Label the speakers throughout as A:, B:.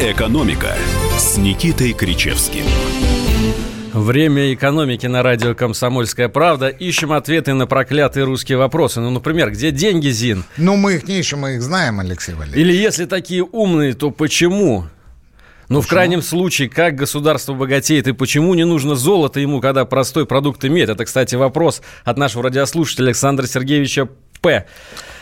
A: «Экономика» с Никитой Кричевским.
B: Время экономики на радио «Комсомольская правда». Ищем ответы на проклятые русские вопросы. Ну, например, где деньги, Зин?
C: Ну, мы их не ищем, мы их знаем, Алексей Валерьевич.
B: Или если такие умные, то почему? Ну, в крайнем случае, как государство богатеет и почему не нужно золото ему, когда простой продукт имеет? Это, кстати, вопрос от нашего радиослушателя Александра Сергеевича П.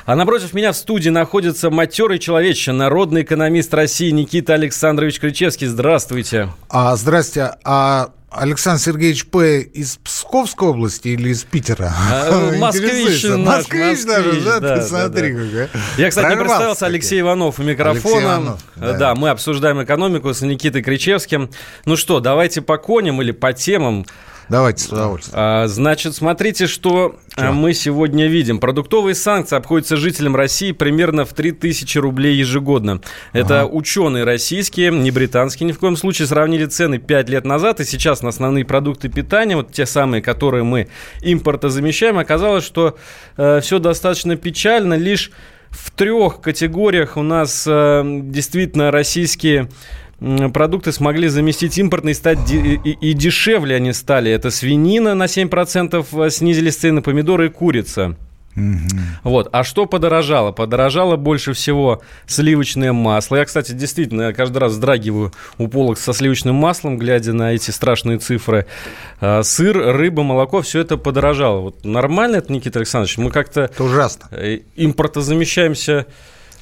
B: А напротив меня в студии находится матерый человечище, народный экономист России Никита Александрович Кричевский. Здравствуйте.
C: А, здрасте. А Александр Сергеевич П. из Псковской области или из Питера?
B: А, москвич наш,
C: Москвич даже, да?
B: да,
C: Ты смотри,
B: да,
C: как, а.
B: Я, кстати, не представился.
C: таки.
B: Алексей Иванов у микрофона.
C: Иванов,
B: да.
C: да.
B: мы обсуждаем экономику с Никитой Кричевским. Ну что, давайте по коням или по темам.
C: Давайте с удовольствием.
B: А, Значит, смотрите, что а, мы сегодня видим. Продуктовые санкции обходятся жителям России примерно в 3000 рублей ежегодно. Это ученые российские, не британские ни в коем случае, сравнили цены 5 лет назад и сейчас на основные продукты питания, вот те самые, которые мы импортозамещаем, оказалось, что все достаточно печально. Лишь в трех категориях у нас э, действительно российские продукты смогли заместить импортные, стать де- и, и дешевле они стали. Это свинина на 7% снизились цены, помидоры и курица. Вот. А что подорожало? Подорожало больше всего сливочное масло. Я, кстати, действительно, я каждый раз вздрагиваю у полок со сливочным маслом, глядя на эти страшные цифры. А, Сыр, рыба, молоко, все это подорожало. Вот нормально это, Никита Александрович? Мы как-то
C: Это ужасно.
B: э, импортозамещаемся э,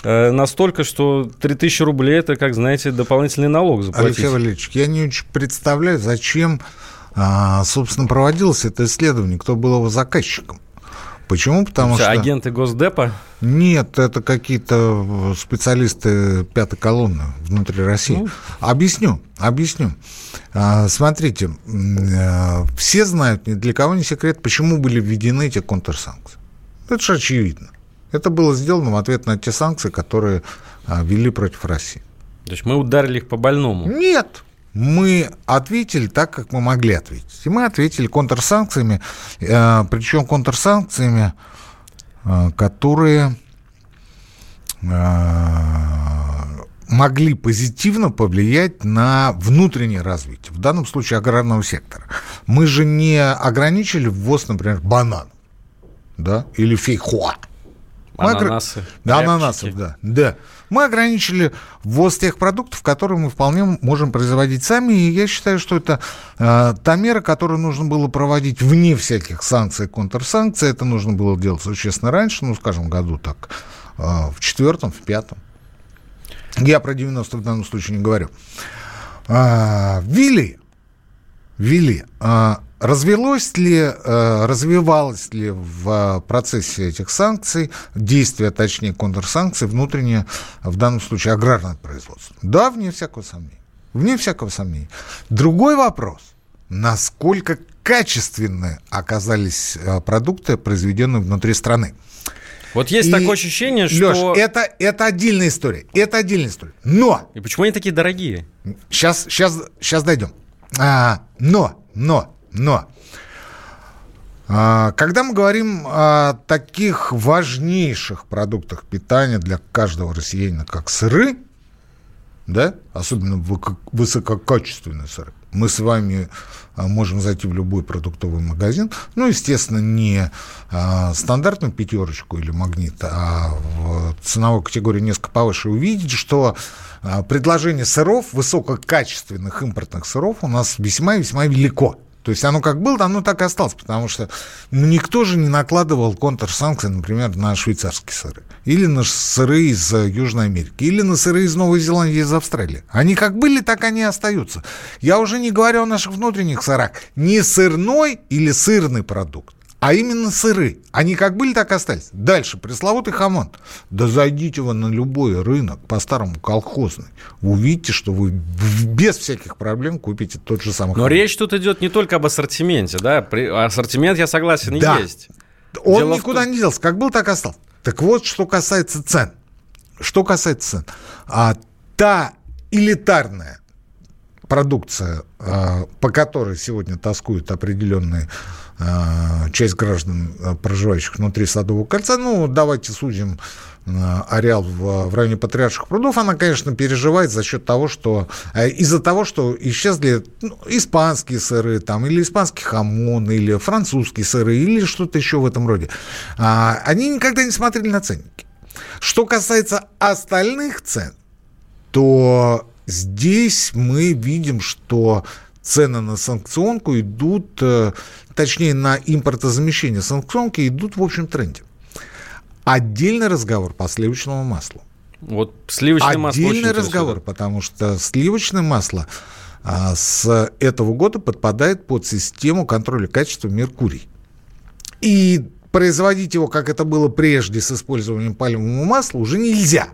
B: настолько, что 3000 рублей это, как знаете, дополнительный налог заплатить.
C: Алексей Валерьевич, я не очень представляю, зачем, а, собственно, проводилось это исследование, кто был его заказчиком. Почему? Потому что...
B: Агенты Госдепа?
C: Нет, это какие-то э, специалисты пятой колонны внутри России.
B: Ну.
C: Объясню, объясню. А, Смотрите, э, все знают, ни для кого не секрет, почему были введены эти контрсанкции. Это же очевидно. Это было сделано в ответ на те санкции, которые а, ввели против России.
B: То есть мы ударили их по больному.
C: Нет. Мы ответили так, как мы могли ответить. И мы ответили контрсанкциями, э, причем контрсанкциями, э, которые э, могли позитивно повлиять на внутреннее развитие, в данном случае аграрного сектора. Мы же не ограничили ввоз, например, бананов, да, или фейхоа. Мы
B: Ананасы,
C: Да, ананасов, да. Да. Мы ограничили ввоз тех продуктов, которые мы вполне можем производить сами. И я считаю, что это э, та мера, которую нужно было проводить вне всяких санкций и контрсанкций. Это нужно было делать существенно раньше, ну, скажем, году так, э, в четвертом, в пятом. Я про 90 в данном случае не говорю. А, ввели, ввели. А, развелось ли, э, развивалось ли в э, процессе этих санкций, действия, точнее, контрсанкций, внутреннее, в данном случае, аграрное производство? Да, вне всякого сомнения. Вне всякого сомнения. Другой вопрос. Насколько качественны оказались э, продукты, произведенные внутри страны?
B: Вот есть
C: И,
B: такое ощущение, что...
C: это, это отдельная история. Это отдельная история. Но
B: И почему они такие дорогие?
C: Сейчас, сейчас, сейчас дойдем. А, но, но, но. А, когда мы говорим о таких важнейших продуктах питания для каждого россиянина, как сыры, да, особенно высококачественные сыры, мы с вами а, можем зайти в любой продуктовый магазин, ну, естественно, не а, стандартную пятерочку или магнит, а в ценовой категории несколько повыше, увидите, что предложение сыров, высококачественных импортных сыров у нас весьма-весьма велико. То есть оно как было, оно так и осталось, потому что ну, никто же не накладывал контрсанкции, например, на швейцарские сыры. Или на сыры из э, Южной Америки, или на сыры из Новой Зеландии, из Австралии. Они как были, так они и остаются. Я уже не говорю о наших внутренних сырах. Не сырной или сырный продукт, а именно сыры. Они как были, так и остались. Дальше, пресловутый хамон. Да зайдите вы на любой рынок, по-старому колхозный. Увидите, что вы без всяких проблем купите тот же самый
B: Но
C: хамон.
B: речь тут идет не только об ассортименте, да? При- Ассортимент, я согласен,
C: Да.
B: есть.
C: Он
B: Дело
C: никуда
B: том-
C: не делся, как был, так и остался. Так вот, что касается цен. Что касается цен. А, та элитарная продукция, э, по которой сегодня тоскуют определенные часть граждан, э, проживающих внутри Садового кольца, ну, давайте судим э, ареал в, в районе Патриарших прудов, она, конечно, переживает за счет того, что э, из-за того, что исчезли ну, испанские сыры, там, или испанский хамон, или французские сыры, или что-то еще в этом роде. А, они никогда не смотрели на ценники. Что касается остальных цен, то здесь мы видим, что цены на санкционку идут, э, точнее, на импортозамещение санкционки идут в общем тренде. Отдельный разговор по сливочному маслу.
B: Вот сливочное масло
C: Отдельный разговор, потому что сливочное масло а, с этого года подпадает под систему контроля качества Меркурий. И производить его, как это было прежде с использованием пальмового масла, уже нельзя.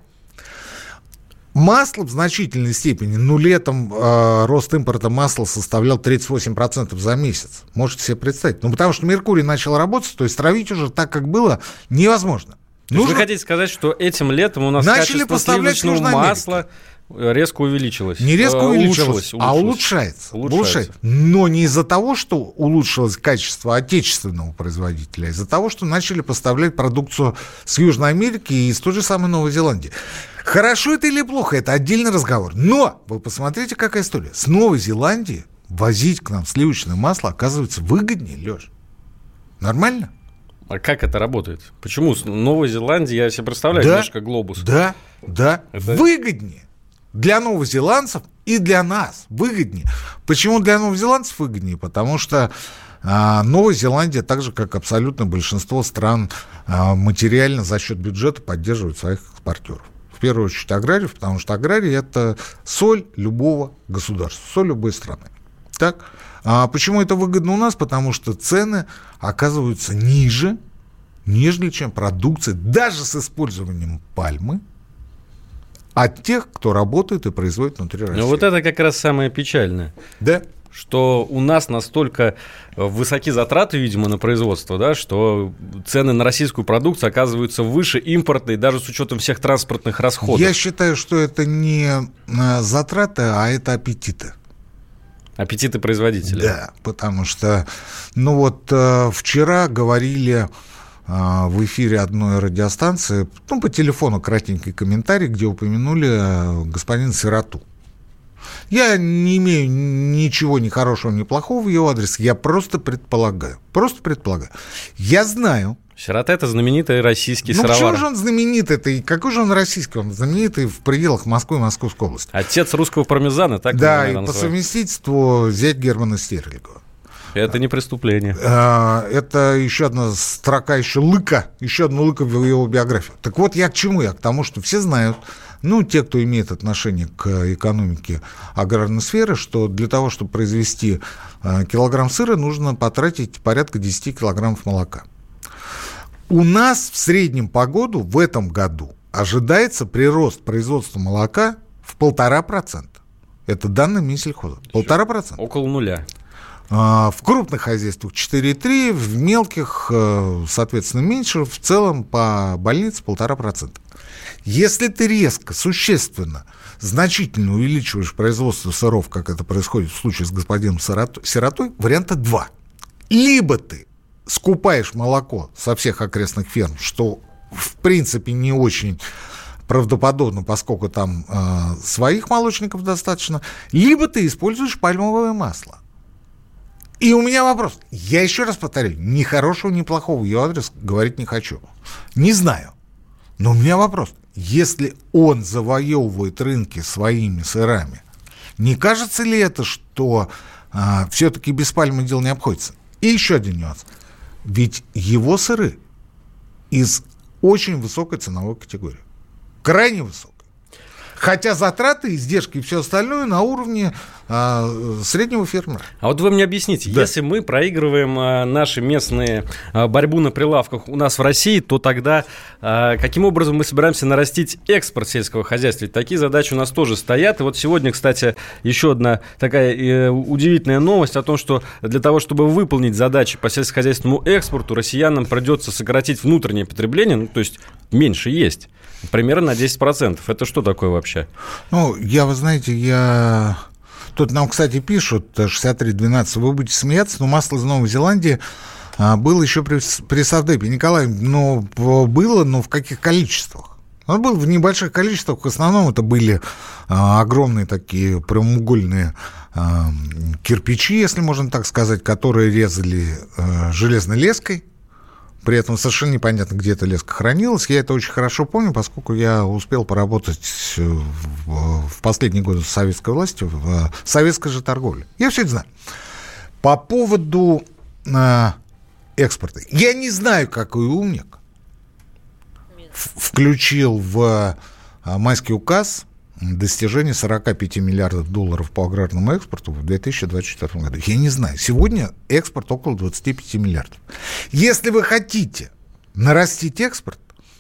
C: Масло в значительной степени, ну, летом э, рост импорта масла составлял 38% за месяц. Можете себе представить. Ну, потому что Меркурий начал работать, то есть травить уже так, как было, невозможно.
B: Нужно... Вы хотите сказать, что этим летом у нас
C: Начали качество сливочного
B: масла резко увеличилось.
C: Не резко увеличилось, улучшилось, а улучшается, улучшается. улучшается. Но не из-за того, что улучшилось качество отечественного производителя, а из-за того, что начали поставлять продукцию с Южной Америки и из той же самой Новой Зеландии. Хорошо это или плохо, это отдельный разговор. Но вы посмотрите, какая история. С Новой Зеландии возить к нам сливочное масло оказывается выгоднее, Леш. Нормально?
B: А как это работает? Почему? С Новой Зеландии, я себе представляю, да, немножко глобус.
C: Да, да. Это... Выгоднее. Для новозеландцев и для нас выгоднее. Почему для новозеландцев выгоднее? Потому что а, Новая Зеландия, так же как абсолютно большинство стран, а, материально за счет бюджета поддерживает своих экспортеров. В первую очередь аграриев, потому что аграрий – это соль любого государства, соль любой страны. Так? А почему это выгодно у нас? Потому что цены оказываются ниже, нежели чем продукция, даже с использованием пальмы, от тех, кто работает и производит внутри России.
B: Ну вот это как раз самое печальное.
C: Да.
B: Что у нас настолько высоки затраты, видимо, на производство, да, что цены на российскую продукцию оказываются выше импортной, даже с учетом всех транспортных расходов.
C: Я считаю, что это не э, затраты, а это аппетиты.
B: Аппетиты производителя.
C: Да, потому что, ну вот э, вчера говорили в эфире одной радиостанции, ну, по телефону кратенький комментарий, где упомянули э, господина Сироту. Я не имею ничего ни хорошего, ни плохого в его адрес. Я просто предполагаю. Просто предполагаю. Я знаю,
B: Сирота – это знаменитый российский
C: ну,
B: сыровар.
C: почему же он знаменитый? Это, какой же он российский? Он знаменитый в пределах Москвы и Московской области.
B: Отец русского пармезана, так
C: Да, и по совместительству зять Германа Стерлигова.
B: Это не преступление.
C: А, это еще одна строка, еще лыка, еще одна лыка в его биографии. Так вот, я к чему? Я к тому, что все знают, ну, те, кто имеет отношение к экономике аграрной сферы, что для того, чтобы произвести а, килограмм сыра, нужно потратить порядка 10 килограммов молока. У нас в среднем по году в этом году ожидается прирост производства молока в полтора процента. Это данные Минсельхоза. Полтора процента.
B: Около нуля.
C: А, в крупных хозяйствах 4,3, в мелких, э, соответственно, меньше. В целом по больнице полтора процента. Если ты резко, существенно, значительно увеличиваешь производство сыров, как это происходит в случае с господином Сиротой, варианта два. Либо ты скупаешь молоко со всех окрестных ферм, что в принципе не очень правдоподобно, поскольку там э, своих молочников достаточно, либо ты используешь пальмовое масло. И у меня вопрос. Я еще раз повторю, ни хорошего, ни плохого ее адрес говорить не хочу. Не знаю. Но у меня вопрос. Если он завоевывает рынки своими сырами, не кажется ли это, что а, все-таки без пальмы дело не обходится? И еще один нюанс – ведь его сыры из очень высокой ценовой категории. Крайне высокой. Хотя затраты, издержки и все остальное на уровне а, среднего фермера.
B: А вот вы мне объясните, да. если мы проигрываем а, наши местные а, борьбу на прилавках у нас в России, то тогда а, каким образом мы собираемся нарастить экспорт сельского хозяйства? Ведь такие задачи у нас тоже стоят. И вот сегодня, кстати, еще одна такая э, удивительная новость о том, что для того, чтобы выполнить задачи по сельскохозяйственному экспорту, россиянам придется сократить внутреннее потребление, ну, то есть меньше есть. Примерно на 10%. Это что такое вообще?
C: Ну, я, вы знаете, я Тут нам, кстати, пишут, 6312, вы будете смеяться, но масло из Новой Зеландии а, было еще при, при Савдепе. Николай, ну, было, но в каких количествах? Он был в небольших количествах, в основном это были а, огромные такие прямоугольные а, кирпичи, если можно так сказать, которые резали а, железной леской. При этом совершенно непонятно, где эта леска хранилась. Я это очень хорошо помню, поскольку я успел поработать в, в последние годы с советской властью, в советской же торговле. Я все это знаю. По поводу э, экспорта. Я не знаю, какой умник включил в майский указ достижение 45 миллиардов долларов по аграрному экспорту в 2024 году. Я не знаю. Сегодня экспорт около 25 миллиардов. Если вы хотите нарастить экспорт,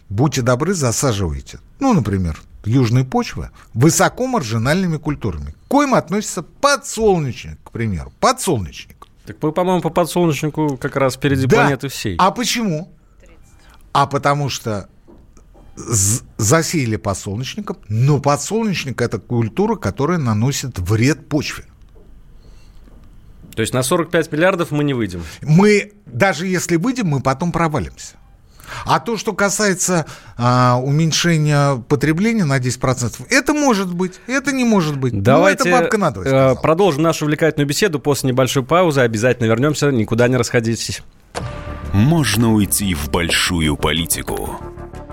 C: будьте добры, засаживайте. Ну, например, южные почвы высокомаржинальными культурами. К коим относится подсолнечник, к примеру. Подсолнечник.
B: Так мы, по-моему, по подсолнечнику как раз впереди да. планеты всей.
C: А почему? 30. А потому что засеяли подсолнечником, но подсолнечник – это культура, которая наносит вред почве.
B: То есть на 45 миллиардов мы не выйдем?
C: Мы, даже если выйдем, мы потом провалимся. А то, что касается а, уменьшения потребления на 10%, это может быть, это не может быть.
B: Ну, Давайте ну, это бабка надвое э, продолжим нашу увлекательную беседу после небольшой паузы. Обязательно вернемся, никуда не расходитесь.
A: Можно уйти в большую политику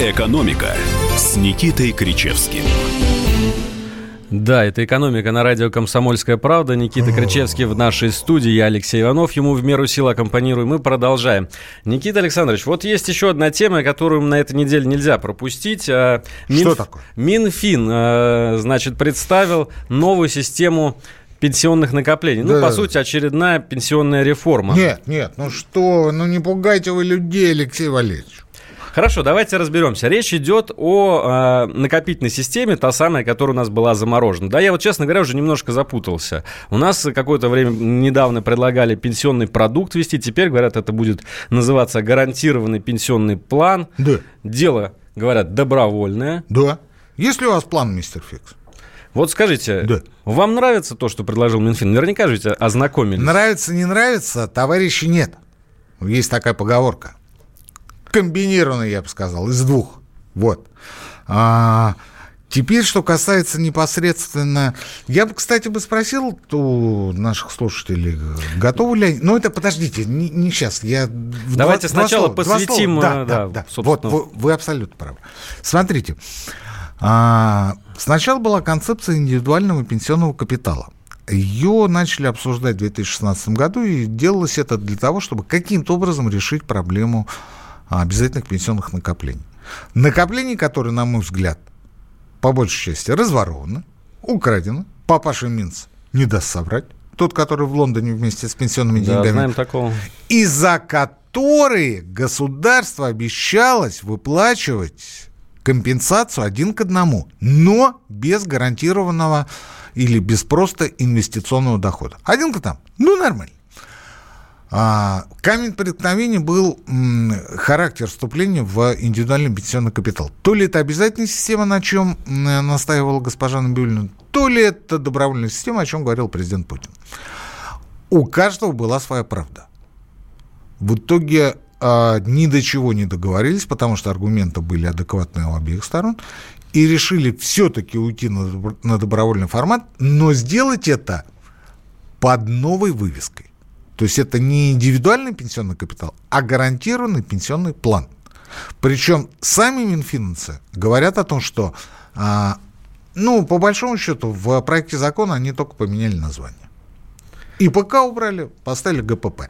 A: «Экономика» с Никитой Кричевским.
B: Да, это «Экономика» на радио «Комсомольская правда». Никита Кричевский в нашей студии, я Алексей Иванов, ему в меру сил аккомпанирую. Мы продолжаем. Никита Александрович, вот есть еще одна тема, которую на этой неделе нельзя пропустить. А,
C: Минф... Что такое?
B: Минфин, а, значит, представил новую систему пенсионных накоплений. Да. Ну, по сути, очередная пенсионная реформа.
C: Нет, нет, ну что, ну не пугайте вы людей, Алексей Валерьевич.
B: Хорошо, давайте разберемся. Речь идет о э, накопительной системе, та самая, которая у нас была заморожена. Да, я вот, честно говоря, уже немножко запутался. У нас какое-то время недавно предлагали пенсионный продукт вести, теперь, говорят, это будет называться гарантированный пенсионный план.
C: Да.
B: Дело, говорят, добровольное.
C: Да. Есть ли у вас план, мистер Фикс?
B: Вот скажите, да. вам нравится то, что предложил Минфин? Наверняка же ознакомились.
C: Нравится, не нравится, товарищи нет. Есть такая поговорка комбинированный, я бы сказал, из двух. Вот. А, теперь, что касается непосредственно... Я бы, кстати, бы спросил у наших слушателей, готовы ли они... Ну, это, подождите, не, не сейчас. Я
B: Давайте два, сначала два слова, посвятим... Два слова. Да,
C: да, да. Вот, вы, вы абсолютно правы. Смотрите. А, сначала была концепция индивидуального пенсионного капитала. Ее начали обсуждать в 2016 году, и делалось это для того, чтобы каким-то образом решить проблему обязательных пенсионных накоплений. Накоплений, которые, на мой взгляд, по большей части разворованы, украдены. Папаша Минц не даст соврать. Тот, который в Лондоне вместе с пенсионными да, деньгами.
B: знаем такого.
C: Из-за которые государство обещалось выплачивать компенсацию один к одному, но без гарантированного или без просто инвестиционного дохода. Один к одному. Ну, нормально. А, камень преткновения был характер вступления в индивидуальный пенсионный капитал. То ли это обязательная система, на чем настаивала госпожа Набиулина, то ли это добровольная система, о чем говорил президент Путин. У каждого была своя правда. В итоге а, ни до чего не договорились, потому что аргументы были адекватные у обеих сторон, и решили все-таки уйти на, на добровольный формат, но сделать это под новой вывеской. То есть это не индивидуальный пенсионный капитал, а гарантированный пенсионный план. Причем сами минфинансы говорят о том, что, а, ну, по большому счету, в проекте закона они только поменяли название. ИПК убрали, поставили ГПП.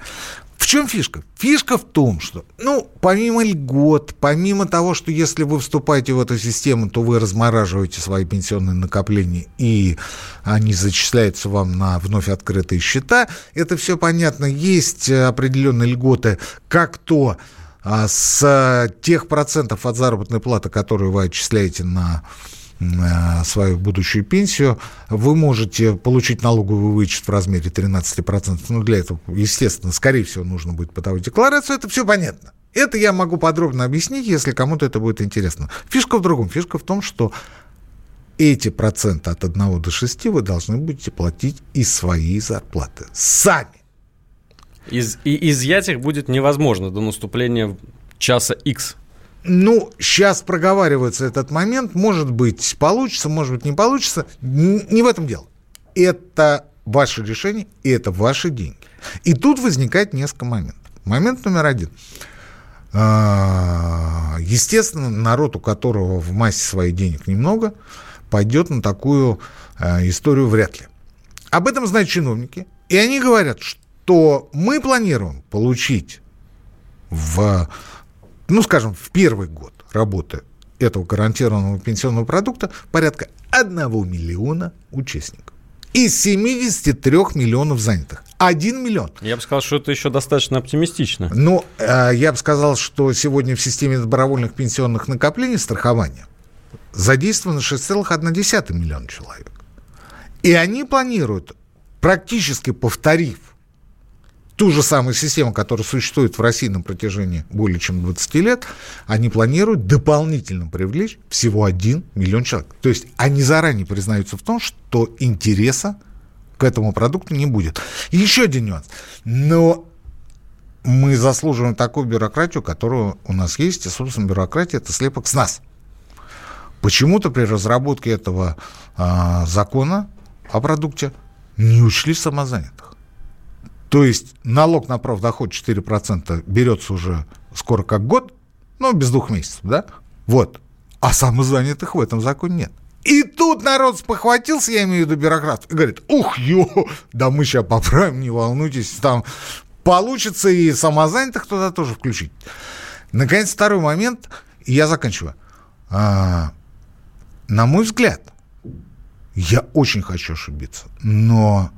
C: Чем фишка? Фишка в том, что, ну, помимо льгот, помимо того, что если вы вступаете в эту систему, то вы размораживаете свои пенсионные накопления, и они зачисляются вам на вновь открытые счета, это все понятно. Есть определенные льготы, как то а, с тех процентов от заработной платы, которые вы отчисляете на свою будущую пенсию, вы можете получить налоговый вычет в размере 13%. Ну, для этого, естественно, скорее всего, нужно будет подавать декларацию. Это все понятно. Это я могу подробно объяснить, если кому-то это будет интересно. Фишка в другом. Фишка в том, что эти проценты от 1 до 6 вы должны будете платить из своей зарплаты. Сами.
B: Из, и изъять их будет невозможно до наступления часа X.
C: Ну, сейчас проговаривается этот момент. Может быть, получится, может быть, не получится. Не в этом дело. Это ваше решение, и это ваши деньги. И тут возникает несколько моментов. Момент номер один. А, естественно, народ, у которого в массе своих денег немного, пойдет на такую а, историю вряд ли. Об этом знают чиновники. И они говорят, что мы планируем получить в ну, скажем, в первый год работы этого гарантированного пенсионного продукта порядка 1 миллиона участников. Из 73 миллионов занятых. 1 миллион.
B: Я бы сказал, что это еще достаточно оптимистично.
C: Ну, э, я бы сказал, что сегодня в системе добровольных пенсионных накоплений страхования задействовано 6,1 миллиона человек. И они планируют, практически повторив ту же самую систему, которая существует в России на протяжении более чем 20 лет, они планируют дополнительно привлечь всего 1 миллион человек. То есть они заранее признаются в том, что интереса к этому продукту не будет. Еще один нюанс. Но мы заслуживаем такую бюрократию, которая у нас есть, и, собственно, бюрократия – это слепок с нас. Почему-то при разработке этого а, закона о продукте не учли самозанятых. То есть налог на профдоход 4% берется уже скоро как год, ну, без двух месяцев, да? Вот. А самозанятых в этом законе нет. И тут народ спохватился, я имею в виду бюрократ, и говорит, ух, ё, да мы сейчас поправим, не волнуйтесь, там получится и самозанятых туда тоже включить. Наконец, второй момент, и я заканчиваю. А, на мой взгляд, я очень хочу ошибиться, но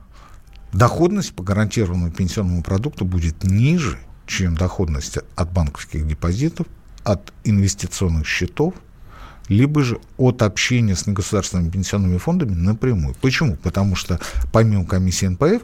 C: доходность по гарантированному пенсионному продукту будет ниже, чем доходность от банковских депозитов, от инвестиционных счетов, либо же от общения с негосударственными пенсионными фондами напрямую. Почему? Потому что помимо комиссии НПФ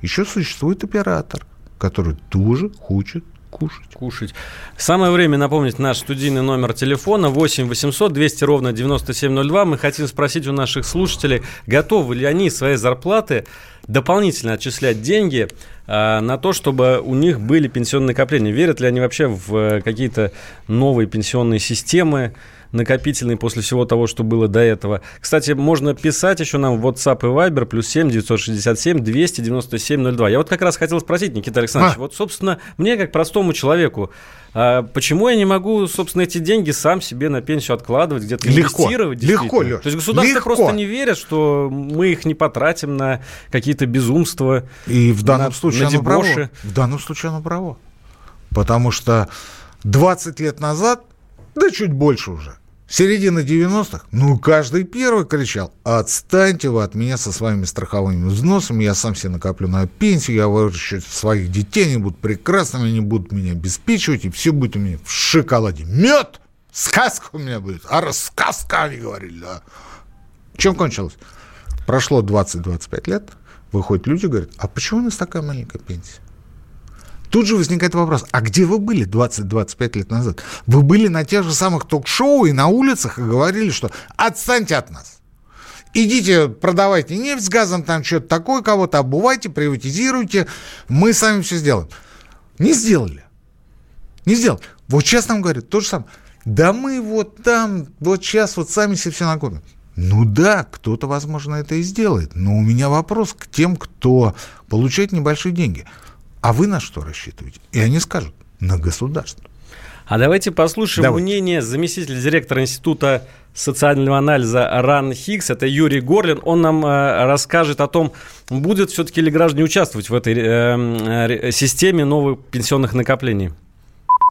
C: еще существует оператор, который тоже хочет кушать.
B: Кушать. Самое время напомнить наш студийный номер телефона 8 800 200 ровно 9702. Мы хотим спросить у наших слушателей, готовы ли они свои зарплаты дополнительно отчислять деньги а, на то, чтобы у них были пенсионные накопления. Верят ли они вообще в э, какие-то новые пенсионные системы? накопительный после всего того, что было до этого. Кстати, можно писать еще нам в WhatsApp и Viber, плюс 7 967 297 02. Я вот как раз хотел спросить, Никита Александрович, а? вот, собственно, мне, как простому человеку, а почему я не могу, собственно, эти деньги сам себе на пенсию откладывать, где-то
C: легко,
B: инвестировать?
C: Легко, Леш,
B: То есть государство
C: легко.
B: просто не верит, что мы их не потратим на какие-то безумства.
C: И в данном на, случае на оно право. В данном случае оно право. Потому что 20 лет назад да чуть больше уже. Середина 90-х, ну, каждый первый кричал, отстаньте вы от меня со своими страховыми взносами, я сам себе накоплю на пенсию, я выращу своих детей, они будут прекрасными, они будут меня обеспечивать, и все будет у меня в шоколаде. Мед! Сказка у меня будет, а рассказка, они говорили, да. Чем кончилось? Прошло 20-25 лет, выходят люди говорят, а почему у нас такая маленькая пенсия? Тут же возникает вопрос, а где вы были 20-25 лет назад? Вы были на тех же самых ток-шоу и на улицах и говорили, что отстаньте от нас. Идите, продавайте нефть с газом, там что-то такое, кого-то обувайте, приватизируйте, мы сами все сделаем. Не сделали. Не сделали. Вот сейчас нам говорят то же самое. Да мы вот там, вот сейчас вот сами себе все накопим. Ну да, кто-то, возможно, это и сделает. Но у меня вопрос к тем, кто получает небольшие деньги – а вы на что рассчитываете? И они скажут, на государство.
B: А давайте послушаем давайте. мнение заместителя директора Института социального анализа РАН Хикс. Это Юрий Горлин. Он нам э, расскажет о том, будет все-таки ли граждане участвовать в этой э, системе новых пенсионных накоплений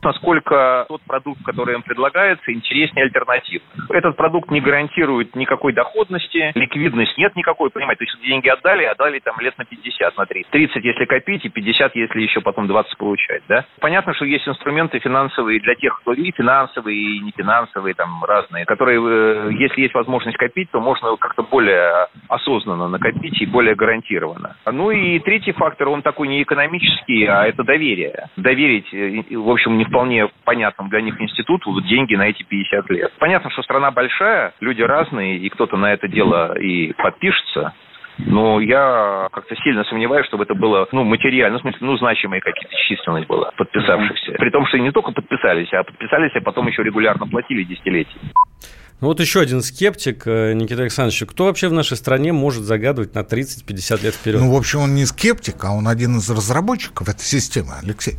D: насколько тот продукт, который им предлагается, интереснее альтернатив. Этот продукт не гарантирует никакой доходности, ликвидность нет никакой, понимаете, то есть деньги отдали, отдали там лет на 50, на 30. 30, если копить, и 50, если еще потом 20 получать, да. Понятно, что есть инструменты финансовые для тех, кто и финансовые, и не финансовые, там разные, которые, э, если есть возможность копить, то можно как-то более осознанно накопить и более гарантированно. Ну и третий фактор, он такой не экономический, а это доверие. Доверить, э, в общем, не вполне понятном для них институту вот деньги на эти 50 лет. Понятно, что страна большая, люди разные, и кто-то на это дело и подпишется, но я как-то сильно сомневаюсь, чтобы это было, ну, материально, в смысле, ну, значимая какая-то численность была подписавшихся. При том, что не только подписались, а подписались, а потом еще регулярно платили десятилетия.
B: Ну вот еще один скептик, э, Никита Александрович. Кто вообще в нашей стране может загадывать на 30-50 лет вперед?
C: Ну, в общем, он не скептик, а он один из разработчиков этой системы, Алексей.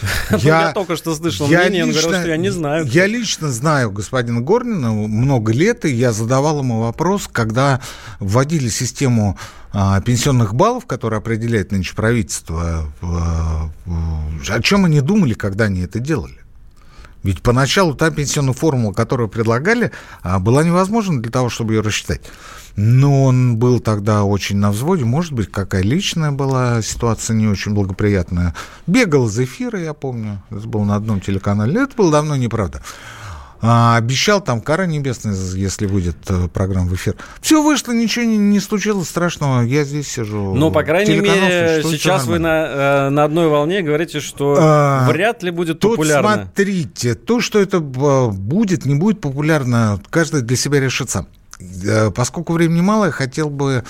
B: Я, я только что слышал я мнение, лично, он говорил, что я не знаю.
C: Я лично знаю господина Горнина много лет, и я задавал ему вопрос, когда вводили систему а, пенсионных баллов, которая определяет нынче правительство, о чем они думали, когда они это делали? Ведь поначалу та пенсионная формула, которую предлагали, а, была невозможна для того, чтобы ее рассчитать. Но он был тогда очень на взводе. Может быть, какая личная была ситуация не очень благоприятная. Бегал из эфира, я помню. Это был на одном телеканале. Это было давно неправда. А, обещал там кара небесная, если выйдет э, программа в эфир. Все вышло, ничего не, не случилось страшного. Я здесь сижу.
B: Ну, по крайней мере, сейчас вы на, э, на одной волне говорите, что а, вряд ли будет тут популярно.
C: смотрите, то, что это э, будет, не будет популярно, каждый для себя решит сам. Э, поскольку времени мало, я хотел бы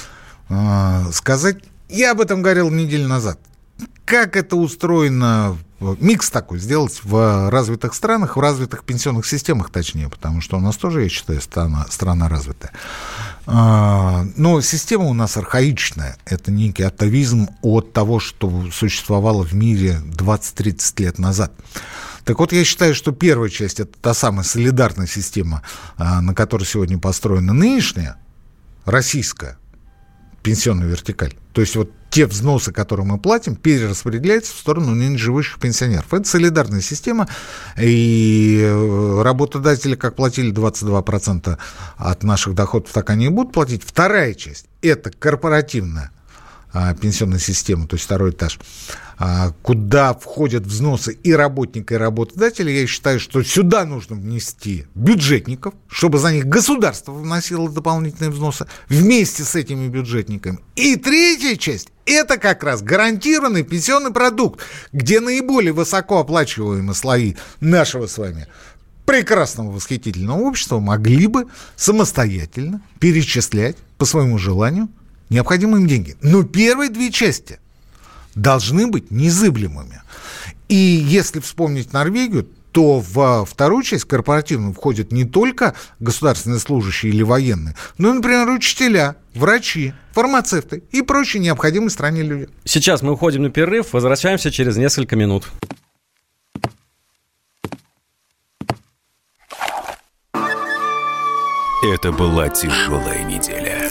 C: э, сказать, я об этом говорил неделю назад. Как это устроено, микс такой сделать в развитых странах, в развитых пенсионных системах, точнее, потому что у нас тоже, я считаю, страна, страна развитая. Э, но система у нас архаичная. Это некий атовизм от того, что существовало в мире 20-30 лет назад. Так вот, я считаю, что первая часть – это та самая солидарная система, а, на которой сегодня построена нынешняя, российская пенсионная вертикаль. То есть вот те взносы, которые мы платим, перераспределяются в сторону ныне живущих пенсионеров. Это солидарная система, и э, работодатели как платили 22% от наших доходов, так они и будут платить. Вторая часть – это корпоративная а, пенсионная система, то есть второй этаж, а, куда входят взносы и работника, и работодателя, я считаю, что сюда нужно внести бюджетников, чтобы за них государство вносило дополнительные взносы вместе с этими бюджетниками. И третья часть – это как раз гарантированный пенсионный продукт, где наиболее высокооплачиваемые слои нашего с вами прекрасного восхитительного общества могли бы самостоятельно перечислять по своему желанию – необходимы им деньги. Но первые две части должны быть незыблемыми. И если вспомнить Норвегию, то в вторую часть корпоративную входят не только государственные служащие или военные, но и, например, учителя, врачи, фармацевты и прочие необходимые стране люди.
B: Сейчас мы уходим на перерыв, возвращаемся через несколько минут.
A: Это была тяжелая неделя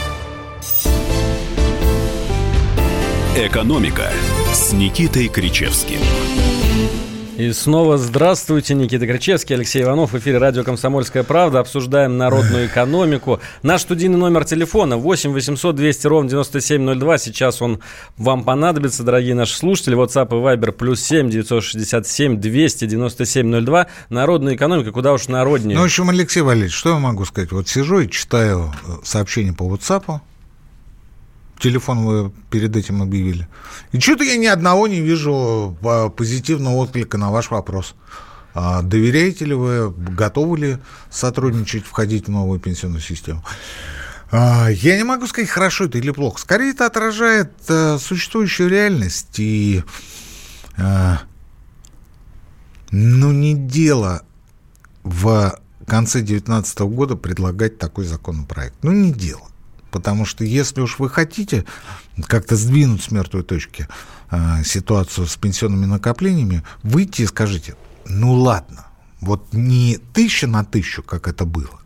A: «Экономика» с Никитой Кричевским.
B: И снова здравствуйте, Никита Кричевский, Алексей Иванов. В эфире радио «Комсомольская правда». Обсуждаем народную экономику. Наш студийный номер телефона 8 800 200 ровно 9702. Сейчас он вам понадобится, дорогие наши слушатели. WhatsApp и Viber плюс 7 967 297 02. Народная экономика, куда уж народнее.
C: Ну, в общем, Алексей Валерьевич, что я могу сказать? Вот сижу и читаю э, сообщения по WhatsApp, телефон вы перед этим объявили. И что-то я ни одного не вижу позитивного отклика на ваш вопрос. А доверяете ли вы, готовы ли сотрудничать, входить в новую пенсионную систему? А, я не могу сказать, хорошо это или плохо. Скорее, это отражает а, существующую реальность. И, а, ну, не дело в конце 2019 года предлагать такой законопроект. Ну, не дело. Потому что если уж вы хотите как-то сдвинуть с мертвой точки э, ситуацию с пенсионными накоплениями, выйти и скажите, ну ладно, вот не тысяча на тысячу, как это было,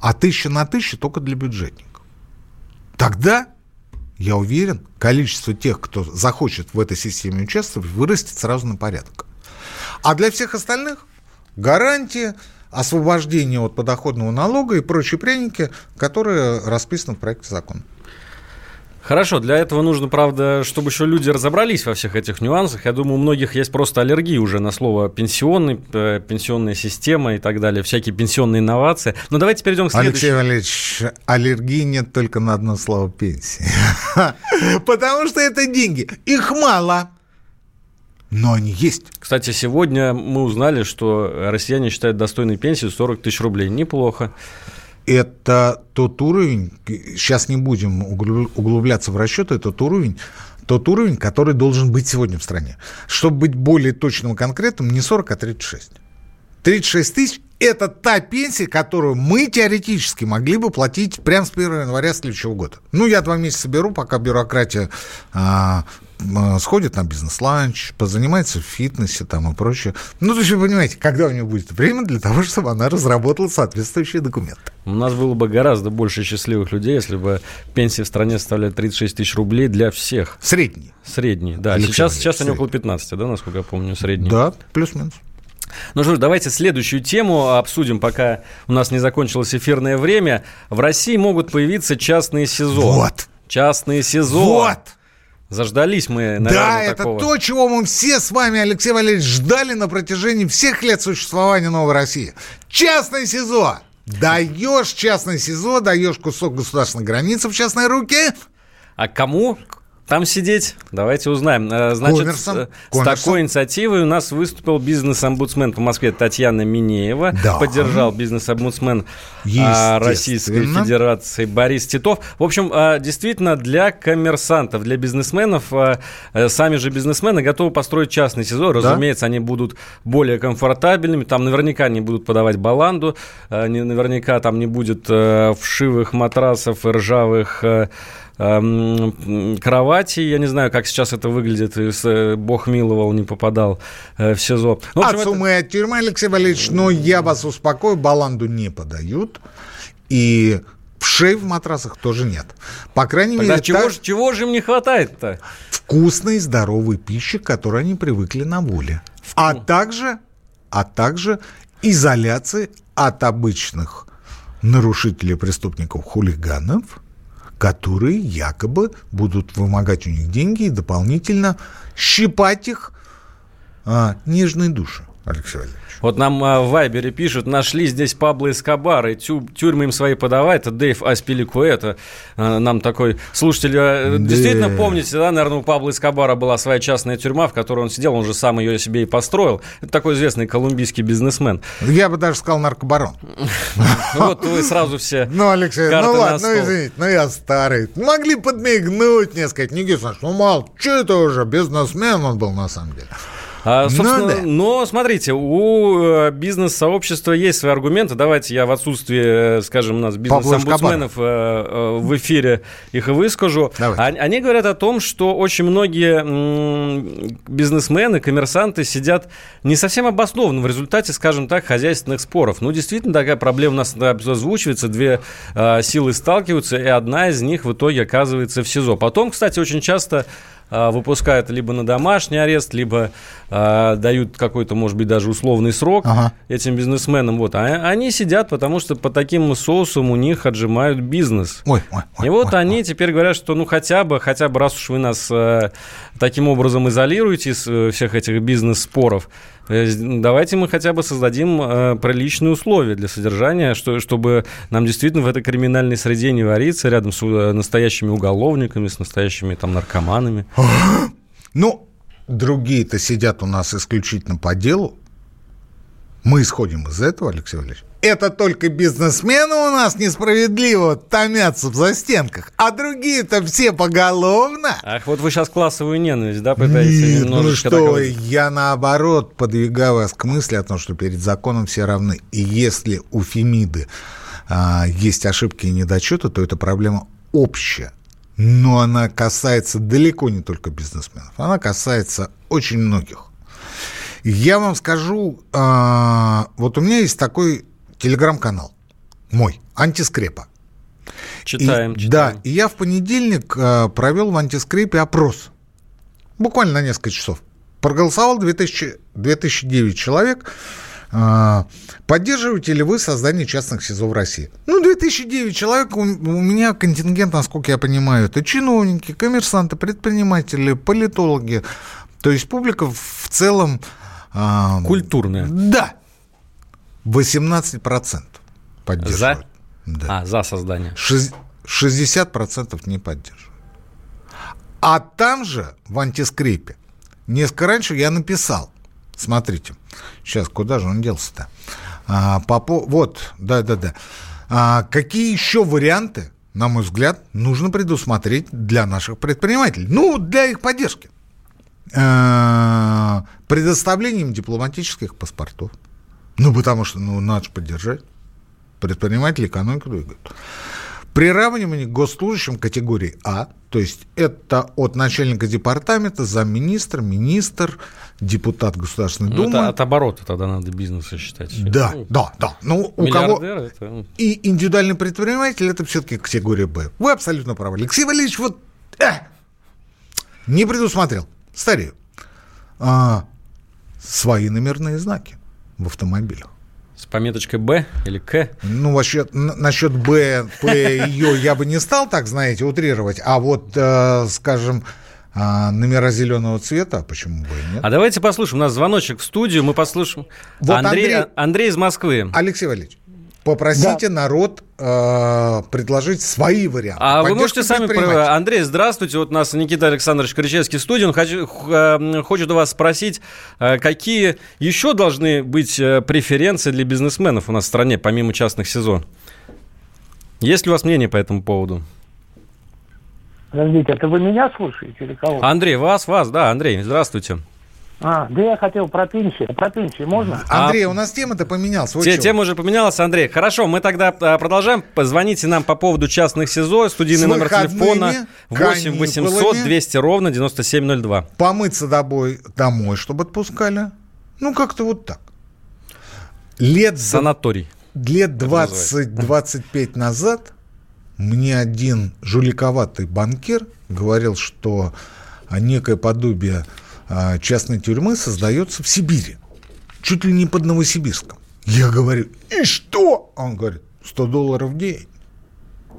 C: а тысяча на тысячу только для бюджетников. Тогда, я уверен, количество тех, кто захочет в этой системе участвовать, вырастет сразу на порядок. А для всех остальных гарантия освобождение от подоходного налога и прочие пряники, которые расписаны в проекте закона.
B: Хорошо, для этого нужно, правда, чтобы еще люди разобрались во всех этих нюансах. Я думаю, у многих есть просто аллергия уже на слово пенсионный, э, пенсионная система и так далее, всякие пенсионные инновации. Но давайте перейдем к
C: следующему. Алексей Валерьевич, аллергии нет только на одно слово пенсии. Потому что это деньги. Их мало но они есть.
B: Кстати, сегодня мы узнали, что россияне считают достойной пенсию 40 тысяч рублей. Неплохо.
C: Это тот уровень, сейчас не будем углубляться в расчеты, тот уровень, тот уровень, который должен быть сегодня в стране. Чтобы быть более точным и конкретным, не 40, а 36. 36 тысяч – это та пенсия, которую мы теоретически могли бы платить прямо с 1 января следующего года. Ну, я два месяца беру, пока бюрократия а, сходит на бизнес-ланч, позанимается в фитнесе там и прочее. Ну, то есть вы понимаете, когда у нее будет время для того, чтобы она разработала соответствующие документы.
B: У нас было бы гораздо больше счастливых людей, если бы пенсия в стране составляла 36 тысяч рублей для всех.
C: Средний.
B: Средний, да. Алексей сейчас, сейчас они около 15, да, насколько я помню, средний.
C: Да, плюс-минус.
B: Ну что ж, давайте следующую тему обсудим, пока у нас не закончилось эфирное время. В России могут появиться частные СИЗО.
C: Вот.
B: Частные СИЗО.
C: Вот.
B: Заждались мы,
C: наверное, Да, такого. это то, чего мы все с вами, Алексей Валерьевич, ждали на протяжении всех лет существования Новой России. Частное СИЗО. Даешь частное СИЗО, даешь кусок государственной границы в частные руки.
B: А кому? Там сидеть? Давайте узнаем. Э, значит. С, Коммерсом. с такой инициативой у нас выступил бизнес-омбудсмен по Москве Татьяна Минеева. Да. Поддержал бизнес-омбудсмен а, Российской Федерации Борис Титов. В общем, а, действительно, для коммерсантов, для бизнесменов, а, э, сами же бизнесмены готовы построить частный СИЗО. Разумеется, да? они будут более комфортабельными. Там наверняка не будут подавать баланду. Наверняка там не будет э, вшивых матрасов и ржавых кровати. Я не знаю, как сейчас это выглядит. Э, Бог миловал, не попадал э, в СИЗО.
C: Ну, в общем, от суммы это... от тюрьмы, Алексей Валерьевич, но я вас успокою, баланду не подают. И вшей в матрасах тоже нет. По крайней Тогда мере...
B: чего, так... же, чего же им не хватает-то?
C: Вкусной, здоровой пищи, к которой они привыкли на воле. А также, а также изоляции от обычных нарушителей, преступников, хулиганов – которые якобы будут вымогать у них деньги и дополнительно щипать их а, нежные души, Алексей Валерьевич.
B: Вот нам а, в Вайбере пишут, нашли здесь Пабло Эскобар, и тю, тюрьмы им свои подавай, это Дэйв Аспиликуэта, а, нам такой слушатель, а, да. действительно помните, да, наверное, у Пабло Эскобара была своя частная тюрьма, в которой он сидел, он же сам ее себе и построил. Это такой известный колумбийский бизнесмен.
C: Я бы даже сказал наркобарон.
B: Вот вы сразу все
C: Ну, Алексей, ну ладно, ну извините, ну я старый. Могли подмигнуть мне, сказать, Никита, ну мал, что это уже, бизнесмен он был на самом деле.
B: А, собственно, да. Но смотрите, у э, бизнес-сообщества есть свои аргументы. Давайте я в отсутствии, э, скажем, у нас бизнес-омбудсменов э, в эфире их и выскажу. Давайте. Они говорят о том, что очень многие бизнесмены, коммерсанты сидят не совсем обоснованно в результате, скажем так, хозяйственных споров. Ну, действительно, такая проблема у нас озвучивается, две силы сталкиваются, и одна из них в итоге оказывается в СИЗО. Потом, кстати, очень часто выпускают либо на домашний арест, либо э, дают какой-то, может быть, даже условный срок ага. этим бизнесменам. Вот. А они сидят, потому что по таким соусам у них отжимают бизнес. Ой, ой, ой, И вот ой, они ой. теперь говорят, что ну хотя бы, хотя бы раз уж вы нас э, таким образом изолируете из э, всех этих бизнес-споров, давайте мы хотя бы создадим э, приличные условия для содержания, что, чтобы нам действительно в этой криминальной среде не вариться рядом с э, настоящими уголовниками, с настоящими там наркоманами.
C: Ну, другие-то сидят у нас исключительно по делу. Мы исходим из этого, Алексей Валерьевич. Это только бизнесмены у нас несправедливо томятся в застенках, а другие-то все поголовно.
B: Ах, вот вы сейчас классовую ненависть, да, пытаетесь
C: Нет, ну что, такого... я наоборот подвигаю вас к мысли о том, что перед законом все равны. И если у Фемиды а, есть ошибки и недочеты, то это проблема общая. Но она касается далеко не только бизнесменов, она касается очень многих. Я вам скажу, а, вот у меня есть такой телеграм-канал мой, антискрепа.
B: Читаем,
C: и,
B: читаем.
C: Да, и я в понедельник а, провел в антискрепе опрос. Буквально на несколько часов. Проголосовал 2000, 2009 человек. А, поддерживаете ли вы создание частных СИЗО в России? Ну, 2009 человек, у, у меня контингент, насколько я понимаю, это чиновники, коммерсанты, предприниматели, политологи. То есть публика в целом
B: а, Культурная.
C: Да. 18% поддерживают.
B: За? Да. А, за создание.
C: 60% не поддерживают. А там же, в антискрипе, несколько раньше я написал, смотрите, сейчас, куда же он делся-то? А, по, вот, да-да-да. А, какие еще варианты, на мой взгляд, нужно предусмотреть для наших предпринимателей? Ну, для их поддержки. Э, предоставлением дипломатических паспортов. Ну, потому что, ну, надо же поддержать. Предприниматели экономику двигают. Приравнивание к госслужащим категории А, то есть это от начальника департамента, замминистра, министр, депутат Государственной ну, Думы. Это
B: от оборота тогда надо бизнеса считать.
C: Да, ну, да, да. Ну, у кого... Это... И индивидуальный предприниматель это все-таки категория Б. Вы абсолютно правы. Алексей Валерьевич вот э, не предусмотрел стареют. А, свои номерные знаки в автомобилях.
B: С пометочкой Б или К?
C: Ну, вообще, насчет Б, П, Ё я бы не стал так, знаете, утрировать. А вот, э, скажем, а, номера зеленого цвета, почему бы и нет?
B: А давайте послушаем. У нас звоночек в студию, мы послушаем. Вот Андрей, Андрей, Андрей из Москвы.
C: Алексей Валерьевич, Попросите да. народ э, предложить свои варианты.
B: А вы можете сами... Андрей, здравствуйте. Вот у нас Никита Александрович Кричевский в студии. Он хочу, э, хочет у вас спросить, э, какие еще должны быть э, преференции для бизнесменов у нас в стране, помимо частных СИЗО? Есть ли у вас мнение по этому поводу?
E: Подождите, это вы меня слушаете или кого?
B: Андрей, вас, вас, да, Андрей, здравствуйте.
E: А, да я хотел про пенсию. Про пенсию можно?
C: Андрей, а, у нас тема-то поменялась.
B: Вот тема уже поменялась, Андрей. Хорошо, мы тогда а, продолжаем. Позвоните нам по поводу частных СИЗО. Студийный номер телефона 8 800 200 ровно 9702.
C: Помыться домой, домой, чтобы отпускали. Ну, как-то вот так. Лет...
B: Санаторий.
C: Лет 20-25 назад мне один жуликоватый банкир говорил, что некое подобие а, частной тюрьмы создается в Сибири, чуть ли не под Новосибирском. Я говорю, и что? Он говорит, 100 долларов в день,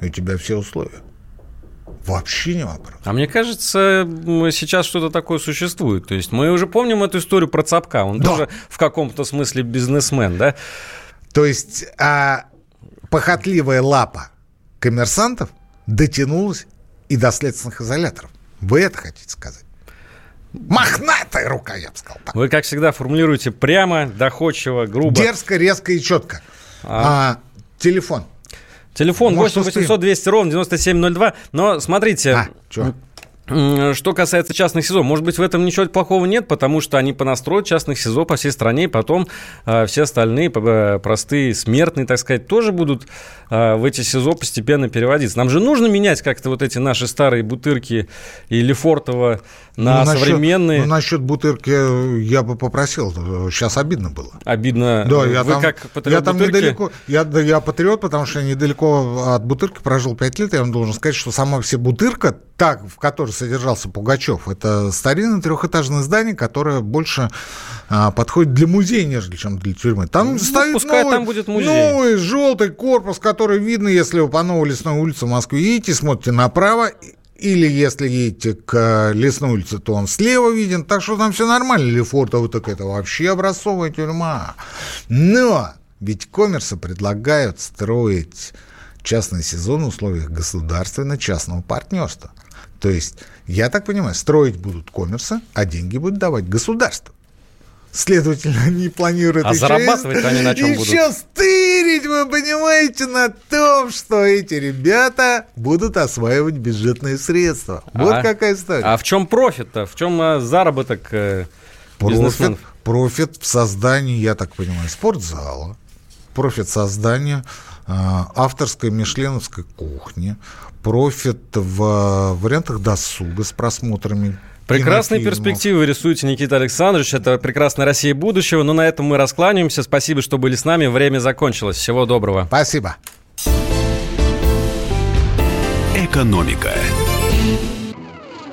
C: и у тебя все условия. Вообще не вопрос.
B: А мне кажется, сейчас что-то такое существует. То есть мы уже помним эту историю про Цапка. Он да. тоже в каком-то смысле бизнесмен, да?
C: То есть а, похотливая лапа коммерсантов дотянулась и до следственных изоляторов. Вы это хотите сказать? Мохнатая рука, я бы сказал.
B: Так. Вы, как всегда, формулируете прямо, доходчиво, грубо.
C: Дерзко, резко и четко. А, а телефон.
B: Телефон Может, 8 800 200 ровно 9702. Но смотрите, а, что касается частных СИЗО, может быть, в этом ничего плохого нет, потому что они понастроят частных СИЗО по всей стране, и потом э, все остальные э, простые смертные, так сказать, тоже будут э, в эти СИЗО постепенно переводиться. Нам же нужно менять как-то вот эти наши старые бутырки и Лефортово на ну, современные.
C: Насчет, ну, насчет бутырки я бы попросил, сейчас обидно было.
B: Обидно?
C: Да, я Вы там, как патриот я там бутырки? недалеко, я, я патриот, потому что я недалеко от бутырки прожил 5 лет, я вам должен сказать, что сама все бутырка, так, в которой содержался Пугачев, это старинное трехэтажное здание, которое больше а, подходит для музея, нежели чем для тюрьмы. Там ну, стоит пускай новый, там будет музей. новый желтый корпус, который видно, если вы по Новой Лесной улице в Москве едете, смотрите направо, или если едете к Лесной улице, то он слева виден. Так что там все нормально. Лефортово так это вообще образцовая тюрьма. Но ведь коммерсы предлагают строить частный сезон в условиях государственно-частного партнерства. То есть, я так понимаю, строить будут коммерсы, а деньги будет давать государство. Следовательно, они планируют
B: а
C: еще,
B: зарабатывать они на чем
C: еще
B: будут?
C: стырить, вы понимаете, на том, что эти ребята будут осваивать бюджетные средства. Вот
B: а,
C: какая история.
B: А в чем профит-то? В чем а, заработок э,
C: профит,
B: бизнесменов?
C: профит в создании, я так понимаю, спортзала, профит создания э, авторской мишленовской кухни, профит в э, вариантах досуга с просмотрами
B: Прекрасные перспективы рисуете, Никита Александрович. Это прекрасная Россия будущего. Но на этом мы раскланяемся. Спасибо, что были с нами. Время закончилось. Всего доброго.
C: Спасибо.
A: Экономика.